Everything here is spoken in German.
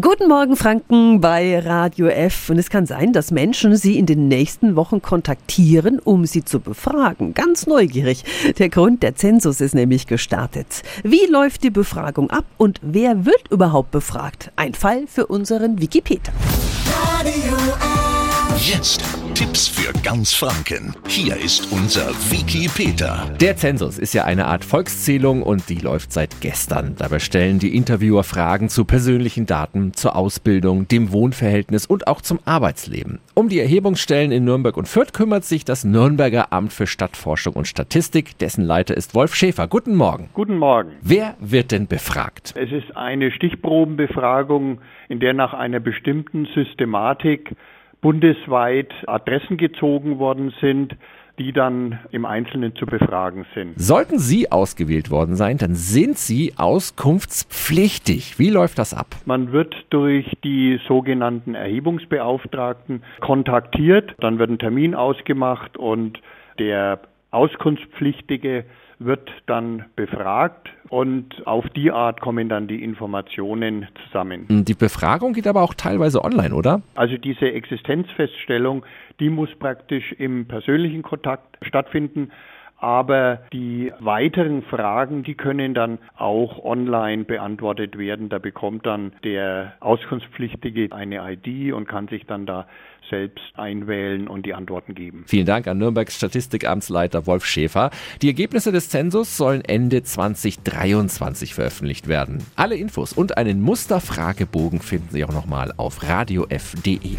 Guten Morgen Franken bei Radio F. Und es kann sein, dass Menschen Sie in den nächsten Wochen kontaktieren, um Sie zu befragen. Ganz neugierig. Der Grund, der Zensus ist nämlich gestartet. Wie läuft die Befragung ab und wer wird überhaupt befragt? Ein Fall für unseren Wikipedia. Radio F. Jetzt Tipps für ganz Franken. Hier ist unser Wiki Peter. Der Zensus ist ja eine Art Volkszählung und die läuft seit gestern. Dabei stellen die Interviewer Fragen zu persönlichen Daten, zur Ausbildung, dem Wohnverhältnis und auch zum Arbeitsleben. Um die Erhebungsstellen in Nürnberg und Fürth kümmert sich das Nürnberger Amt für Stadtforschung und Statistik. Dessen Leiter ist Wolf Schäfer. Guten Morgen. Guten Morgen. Wer wird denn befragt? Es ist eine Stichprobenbefragung, in der nach einer bestimmten Systematik bundesweit Adressen gezogen worden sind, die dann im Einzelnen zu befragen sind. Sollten Sie ausgewählt worden sein, dann sind Sie auskunftspflichtig. Wie läuft das ab? Man wird durch die sogenannten Erhebungsbeauftragten kontaktiert, dann wird ein Termin ausgemacht und der Auskunftspflichtige wird dann befragt und auf die Art kommen dann die Informationen zusammen. Die Befragung geht aber auch teilweise online, oder? Also diese Existenzfeststellung, die muss praktisch im persönlichen Kontakt stattfinden. Aber die weiteren Fragen, die können dann auch online beantwortet werden. Da bekommt dann der Auskunftspflichtige eine ID und kann sich dann da selbst einwählen und die Antworten geben. Vielen Dank an Nürnbergs Statistikamtsleiter Wolf Schäfer. Die Ergebnisse des Zensus sollen Ende 2023 veröffentlicht werden. Alle Infos und einen Musterfragebogen finden Sie auch nochmal auf radiof.de.